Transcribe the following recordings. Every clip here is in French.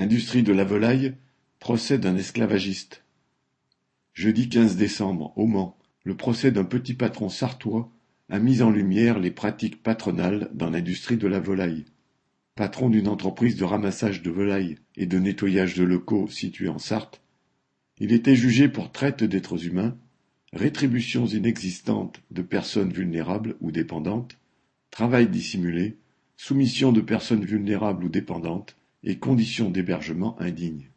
Industrie de la volaille, procès d'un esclavagiste. Jeudi 15 décembre, au Mans, le procès d'un petit patron sartois a mis en lumière les pratiques patronales dans l'industrie de la volaille. Patron d'une entreprise de ramassage de volailles et de nettoyage de locaux située en Sarthe, il était jugé pour traite d'êtres humains, rétributions inexistantes de personnes vulnérables ou dépendantes, travail dissimulé, soumission de personnes vulnérables ou dépendantes, et conditions d'hébergement indignes.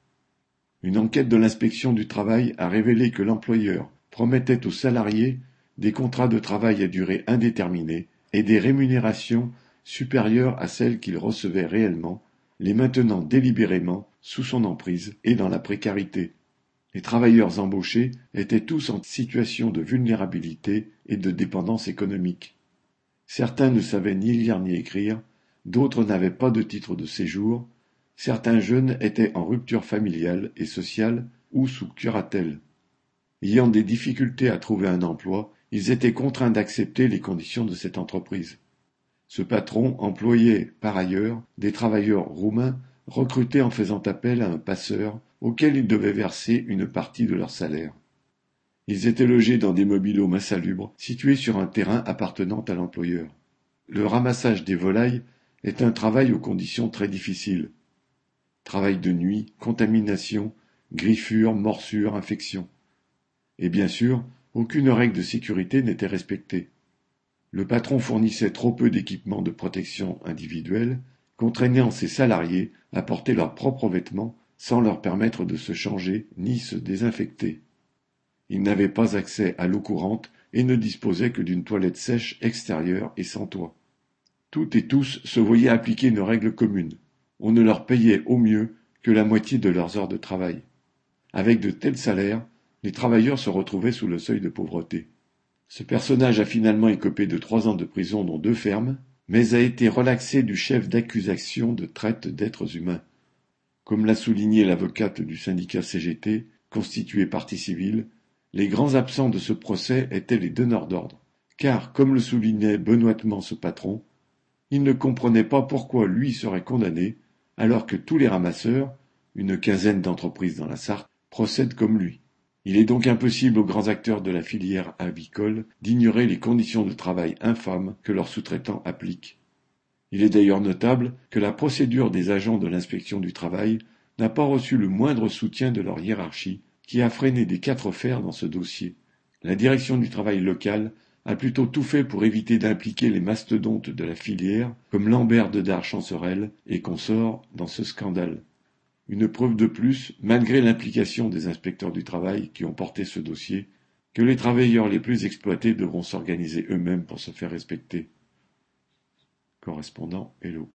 Une enquête de l'inspection du travail a révélé que l'employeur promettait aux salariés des contrats de travail à durée indéterminée et des rémunérations supérieures à celles qu'il recevait réellement, les maintenant délibérément sous son emprise et dans la précarité. Les travailleurs embauchés étaient tous en situation de vulnérabilité et de dépendance économique. Certains ne savaient ni lire ni écrire, d'autres n'avaient pas de titre de séjour, Certains jeunes étaient en rupture familiale et sociale ou sous curatelle. Ayant des difficultés à trouver un emploi, ils étaient contraints d'accepter les conditions de cette entreprise. Ce patron employait, par ailleurs, des travailleurs roumains recrutés en faisant appel à un passeur auquel ils devaient verser une partie de leur salaire. Ils étaient logés dans des mobilos insalubres situés sur un terrain appartenant à l'employeur. Le ramassage des volailles est un travail aux conditions très difficiles. Travail de nuit, contamination, griffures, morsures, infections. Et bien sûr, aucune règle de sécurité n'était respectée. Le patron fournissait trop peu d'équipements de protection individuelle, contraignant ses salariés à porter leurs propres vêtements sans leur permettre de se changer ni se désinfecter. Ils n'avaient pas accès à l'eau courante et ne disposaient que d'une toilette sèche extérieure et sans toit. Toutes et tous se voyaient appliquer une règle commune on ne leur payait au mieux que la moitié de leurs heures de travail. Avec de tels salaires, les travailleurs se retrouvaient sous le seuil de pauvreté. Ce personnage a finalement écopé de trois ans de prison dont deux fermes, mais a été relaxé du chef d'accusation de traite d'êtres humains. Comme l'a souligné l'avocate du syndicat CGT, constitué partie civile, les grands absents de ce procès étaient les donneurs d'ordre, car, comme le soulignait benoîtement ce patron, il ne comprenait pas pourquoi lui serait condamné alors que tous les ramasseurs, une quinzaine d'entreprises dans la Sarthe, procèdent comme lui. Il est donc impossible aux grands acteurs de la filière avicole d'ignorer les conditions de travail infâmes que leurs sous-traitants appliquent. Il est d'ailleurs notable que la procédure des agents de l'inspection du travail n'a pas reçu le moindre soutien de leur hiérarchie, qui a freiné des quatre fers dans ce dossier. La direction du travail local a plutôt tout fait pour éviter d'impliquer les mastodontes de la filière, comme Lambert de Chancerelle et consorts, dans ce scandale. Une preuve de plus, malgré l'implication des inspecteurs du travail qui ont porté ce dossier, que les travailleurs les plus exploités devront s'organiser eux-mêmes pour se faire respecter. Correspondant Hello.